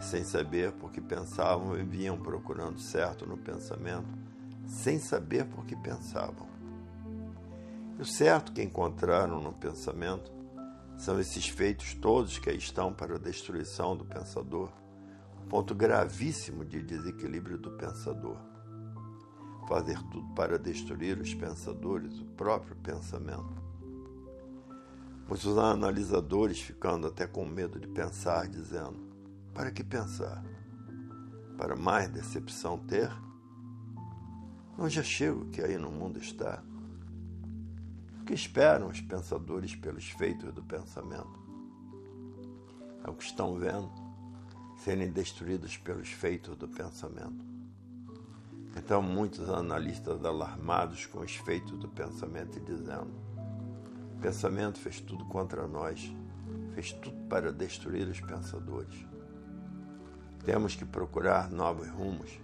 sem saber porque pensavam e vinham procurando certo no pensamento, sem saber por que pensavam. E o certo que encontraram no pensamento são esses feitos todos que estão para a destruição do pensador, ponto gravíssimo de desequilíbrio do pensador. Fazer tudo para destruir os pensadores, o próprio pensamento. Muitos analisadores ficando até com medo de pensar, dizendo: para que pensar? Para mais decepção ter? Não já chego que aí no mundo está. O que esperam os pensadores pelos feitos do pensamento? É o que estão vendo serem destruídos pelos feitos do pensamento. Então, muitos analistas alarmados com os feitos do pensamento e dizendo: o pensamento fez tudo contra nós, fez tudo para destruir os pensadores. Temos que procurar novos rumos.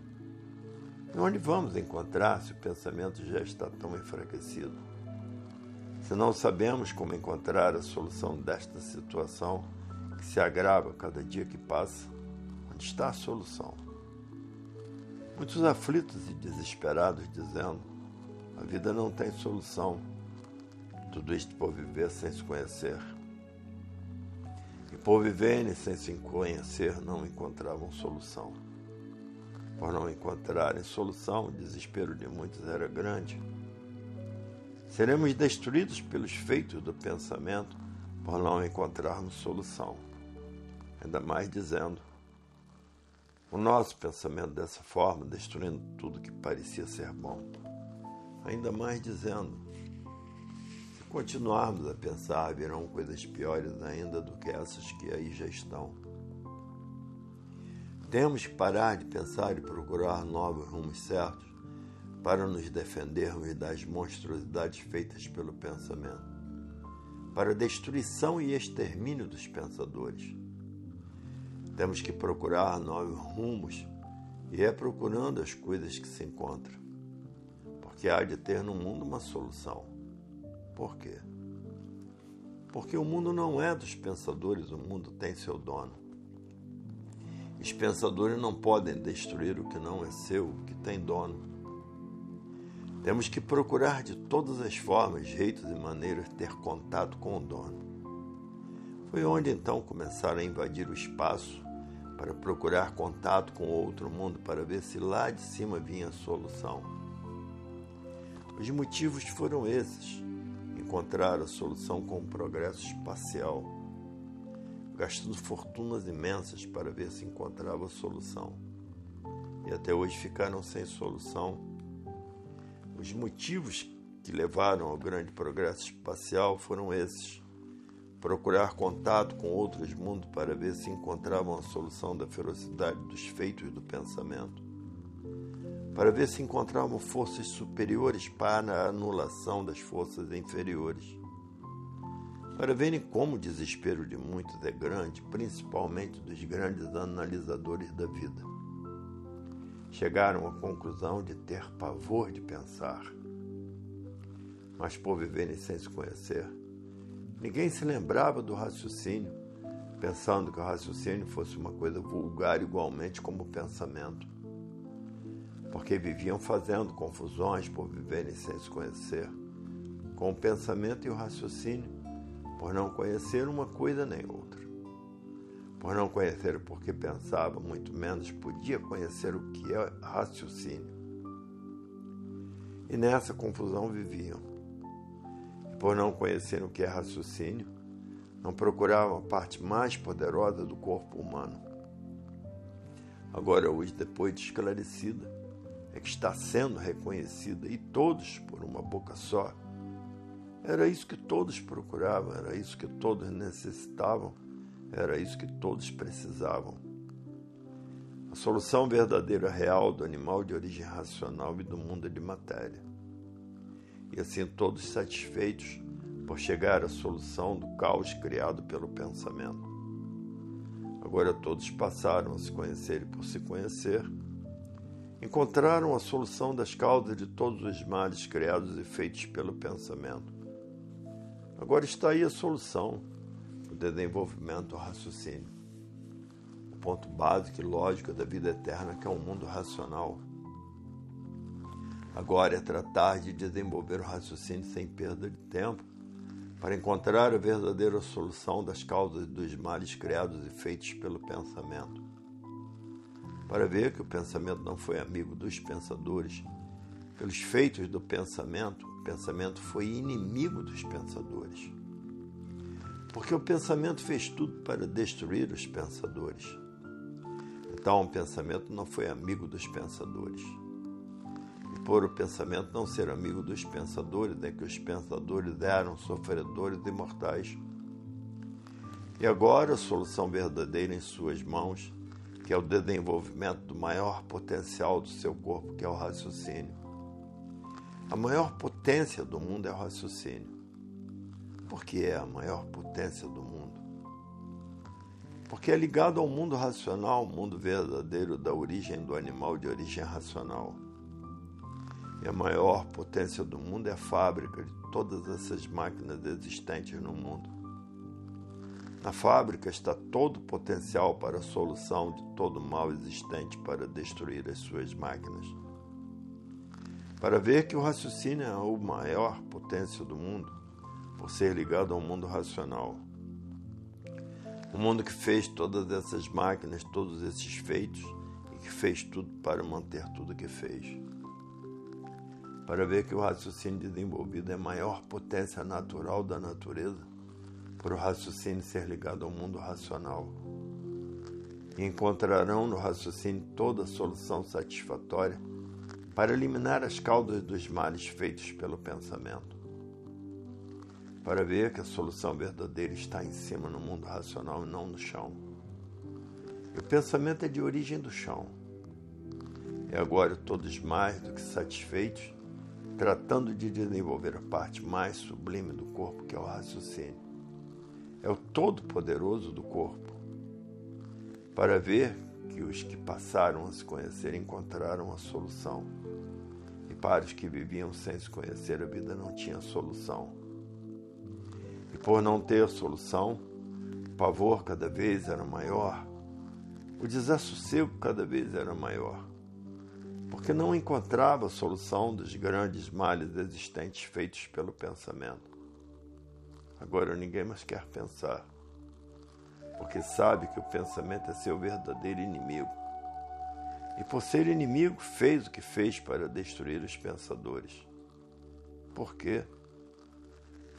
E onde vamos encontrar se o pensamento já está tão enfraquecido? Se não sabemos como encontrar a solução desta situação que se agrava cada dia que passa, onde está a solução? Muitos aflitos e desesperados dizendo: a vida não tem solução. Tudo isto por viver sem se conhecer. E por viverem sem se conhecer, não encontravam solução. Por não encontrarem solução, o desespero de muitos era grande. Seremos destruídos pelos feitos do pensamento por não encontrarmos solução. Ainda mais dizendo: o nosso pensamento dessa forma, destruindo tudo que parecia ser bom. Ainda mais dizendo: se continuarmos a pensar, virão coisas piores ainda do que essas que aí já estão. Temos que parar de pensar e procurar novos rumos certos para nos defendermos das monstruosidades feitas pelo pensamento, para a destruição e extermínio dos pensadores temos que procurar novos rumos e é procurando as coisas que se encontram. Porque há de ter no mundo uma solução. Por quê? Porque o mundo não é dos pensadores, o mundo tem seu dono. Os pensadores não podem destruir o que não é seu, o que tem dono. Temos que procurar de todas as formas, jeitos e maneiras ter contato com o dono. Foi onde então começaram a invadir o espaço para procurar contato com outro mundo para ver se lá de cima vinha a solução. Os motivos foram esses: encontrar a solução com o progresso espacial, gastando fortunas imensas para ver se encontrava a solução. E até hoje ficaram sem solução. Os motivos que levaram ao grande progresso espacial foram esses: procurar contato com outros mundos para ver se encontravam a solução da ferocidade dos feitos do pensamento, para ver se encontravam forças superiores para a anulação das forças inferiores, para verem como o desespero de muitos é grande, principalmente dos grandes analisadores da vida. Chegaram à conclusão de ter pavor de pensar, mas por viverem sem se conhecer, Ninguém se lembrava do raciocínio, pensando que o raciocínio fosse uma coisa vulgar igualmente como o pensamento. Porque viviam fazendo confusões por viverem sem se conhecer, com o pensamento e o raciocínio, por não conhecer uma coisa nem outra. Por não conhecer o porquê pensava, muito menos podia conhecer o que é raciocínio. E nessa confusão viviam por não conhecerem o que é raciocínio, não procuravam a parte mais poderosa do corpo humano. Agora, hoje, depois de esclarecida, é que está sendo reconhecida, e todos por uma boca só. Era isso que todos procuravam, era isso que todos necessitavam, era isso que todos precisavam. A solução verdadeira real do animal de origem racional e do mundo de matéria e assim todos satisfeitos por chegar à solução do caos criado pelo pensamento. Agora todos passaram a se conhecer e por se conhecer, encontraram a solução das causas de todos os males criados e feitos pelo pensamento. Agora está aí a solução, desenvolvimento do raciocínio. O ponto básico e lógico da vida eterna que é um mundo racional Agora é tratar de desenvolver o raciocínio sem perda de tempo, para encontrar a verdadeira solução das causas dos males criados e feitos pelo pensamento. para ver que o pensamento não foi amigo dos pensadores. Pelos feitos do pensamento, o pensamento foi inimigo dos pensadores. Porque o pensamento fez tudo para destruir os pensadores. Então, o pensamento não foi amigo dos pensadores. E por o pensamento não ser amigo dos pensadores, é que os pensadores eram sofredores e mortais. E agora a solução verdadeira em suas mãos que é o desenvolvimento do maior potencial do seu corpo, que é o raciocínio. A maior potência do mundo é o raciocínio. Por que é a maior potência do mundo? Porque é ligado ao mundo racional, mundo verdadeiro da origem do animal de origem racional. E a maior potência do mundo é a fábrica de todas essas máquinas existentes no mundo. Na fábrica está todo o potencial para a solução de todo o mal existente para destruir as suas máquinas. Para ver que o raciocínio é a maior potência do mundo, por ser ligado ao mundo racional. O mundo que fez todas essas máquinas, todos esses feitos, e que fez tudo para manter tudo que fez. Para ver que o raciocínio desenvolvido é a maior potência natural da natureza por o raciocínio ser ligado ao mundo racional. E encontrarão no raciocínio toda a solução satisfatória para eliminar as causas dos males feitos pelo pensamento. Para ver que a solução verdadeira está em cima no mundo racional e não no chão. E o pensamento é de origem do chão. E agora todos mais do que satisfeitos, tratando de desenvolver a parte mais sublime do corpo, que é o raciocínio é o Todo-Poderoso do corpo, para ver que os que passaram a se conhecer encontraram a solução, e para os que viviam sem se conhecer, a vida não tinha solução. Por não ter solução, o pavor cada vez era maior, o desassossego cada vez era maior, porque não encontrava a solução dos grandes males existentes feitos pelo pensamento. Agora ninguém mais quer pensar, porque sabe que o pensamento é seu verdadeiro inimigo. E por ser inimigo, fez o que fez para destruir os pensadores. Por quê?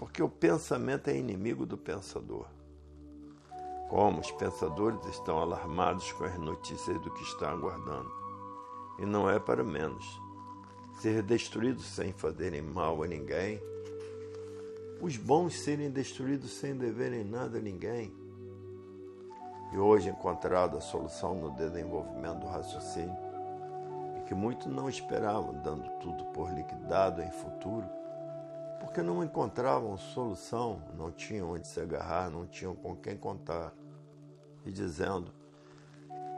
Porque o pensamento é inimigo do pensador. Como os pensadores estão alarmados com as notícias do que estão aguardando. E não é para menos. Ser destruídos sem fazerem mal a ninguém os bons serem destruídos sem deverem nada a ninguém. E hoje encontrado a solução no desenvolvimento do raciocínio, e que muitos não esperavam, dando tudo por liquidado em futuro, porque não encontravam solução, não tinham onde se agarrar, não tinham com quem contar, e dizendo: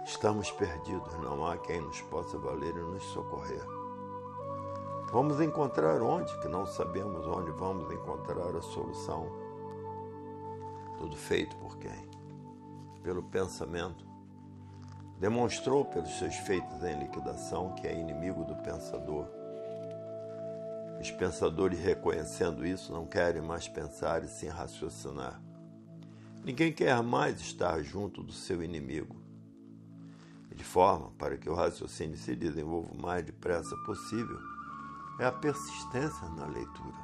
estamos perdidos, não há quem nos possa valer e nos socorrer. Vamos encontrar onde, que não sabemos onde vamos encontrar a solução. Tudo feito por quem? Pelo pensamento. Demonstrou pelos seus feitos em liquidação que é inimigo do pensador. Os pensadores, reconhecendo isso, não querem mais pensar e sim raciocinar. Ninguém quer mais estar junto do seu inimigo. de forma para que o raciocínio se desenvolva o mais depressa possível é a persistência na leitura.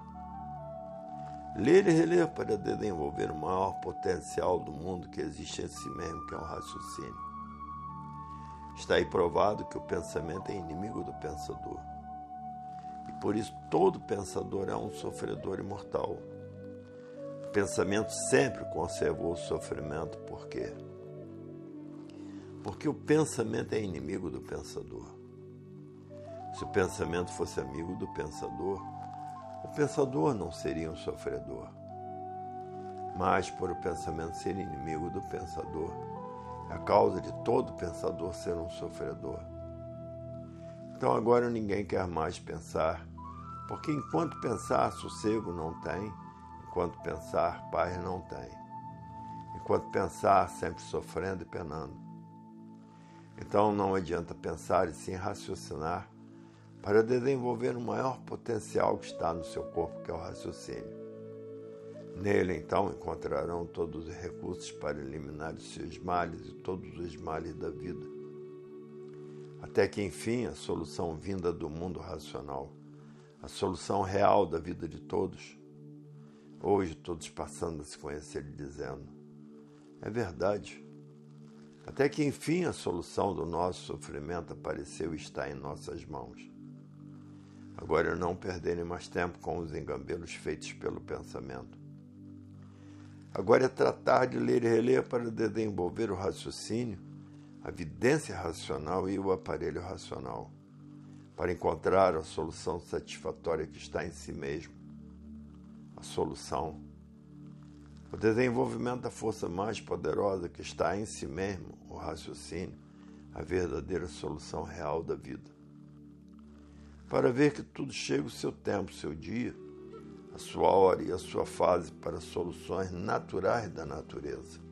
Ler e reler para desenvolver o maior potencial do mundo que existe em si mesmo, que é o raciocínio. Está aí provado que o pensamento é inimigo do pensador. E por isso todo pensador é um sofredor imortal. O pensamento sempre conservou o sofrimento, por quê? Porque o pensamento é inimigo do pensador. Se o pensamento fosse amigo do pensador, o pensador não seria um sofredor. Mas, por o pensamento ser inimigo do pensador, a causa de todo pensador ser um sofredor. Então agora ninguém quer mais pensar, porque enquanto pensar, sossego não tem, enquanto pensar, paz não tem. Enquanto pensar, sempre sofrendo e penando. Então não adianta pensar e sim raciocinar para desenvolver o maior potencial que está no seu corpo, que é o raciocínio. Nele, então, encontrarão todos os recursos para eliminar os seus males e todos os males da vida. Até que enfim a solução vinda do mundo racional, a solução real da vida de todos. Hoje todos passando a se conhecer e dizendo: é verdade. Até que enfim a solução do nosso sofrimento apareceu e está em nossas mãos. Agora não perderem mais tempo com os engambelos feitos pelo pensamento. Agora é tratar de ler e reler para desenvolver o raciocínio, a evidência racional e o aparelho racional, para encontrar a solução satisfatória que está em si mesmo. A solução. O desenvolvimento da força mais poderosa que está em si mesmo, o raciocínio, a verdadeira solução real da vida para ver que tudo chega o seu tempo, seu dia, a sua hora e a sua fase para soluções naturais da natureza.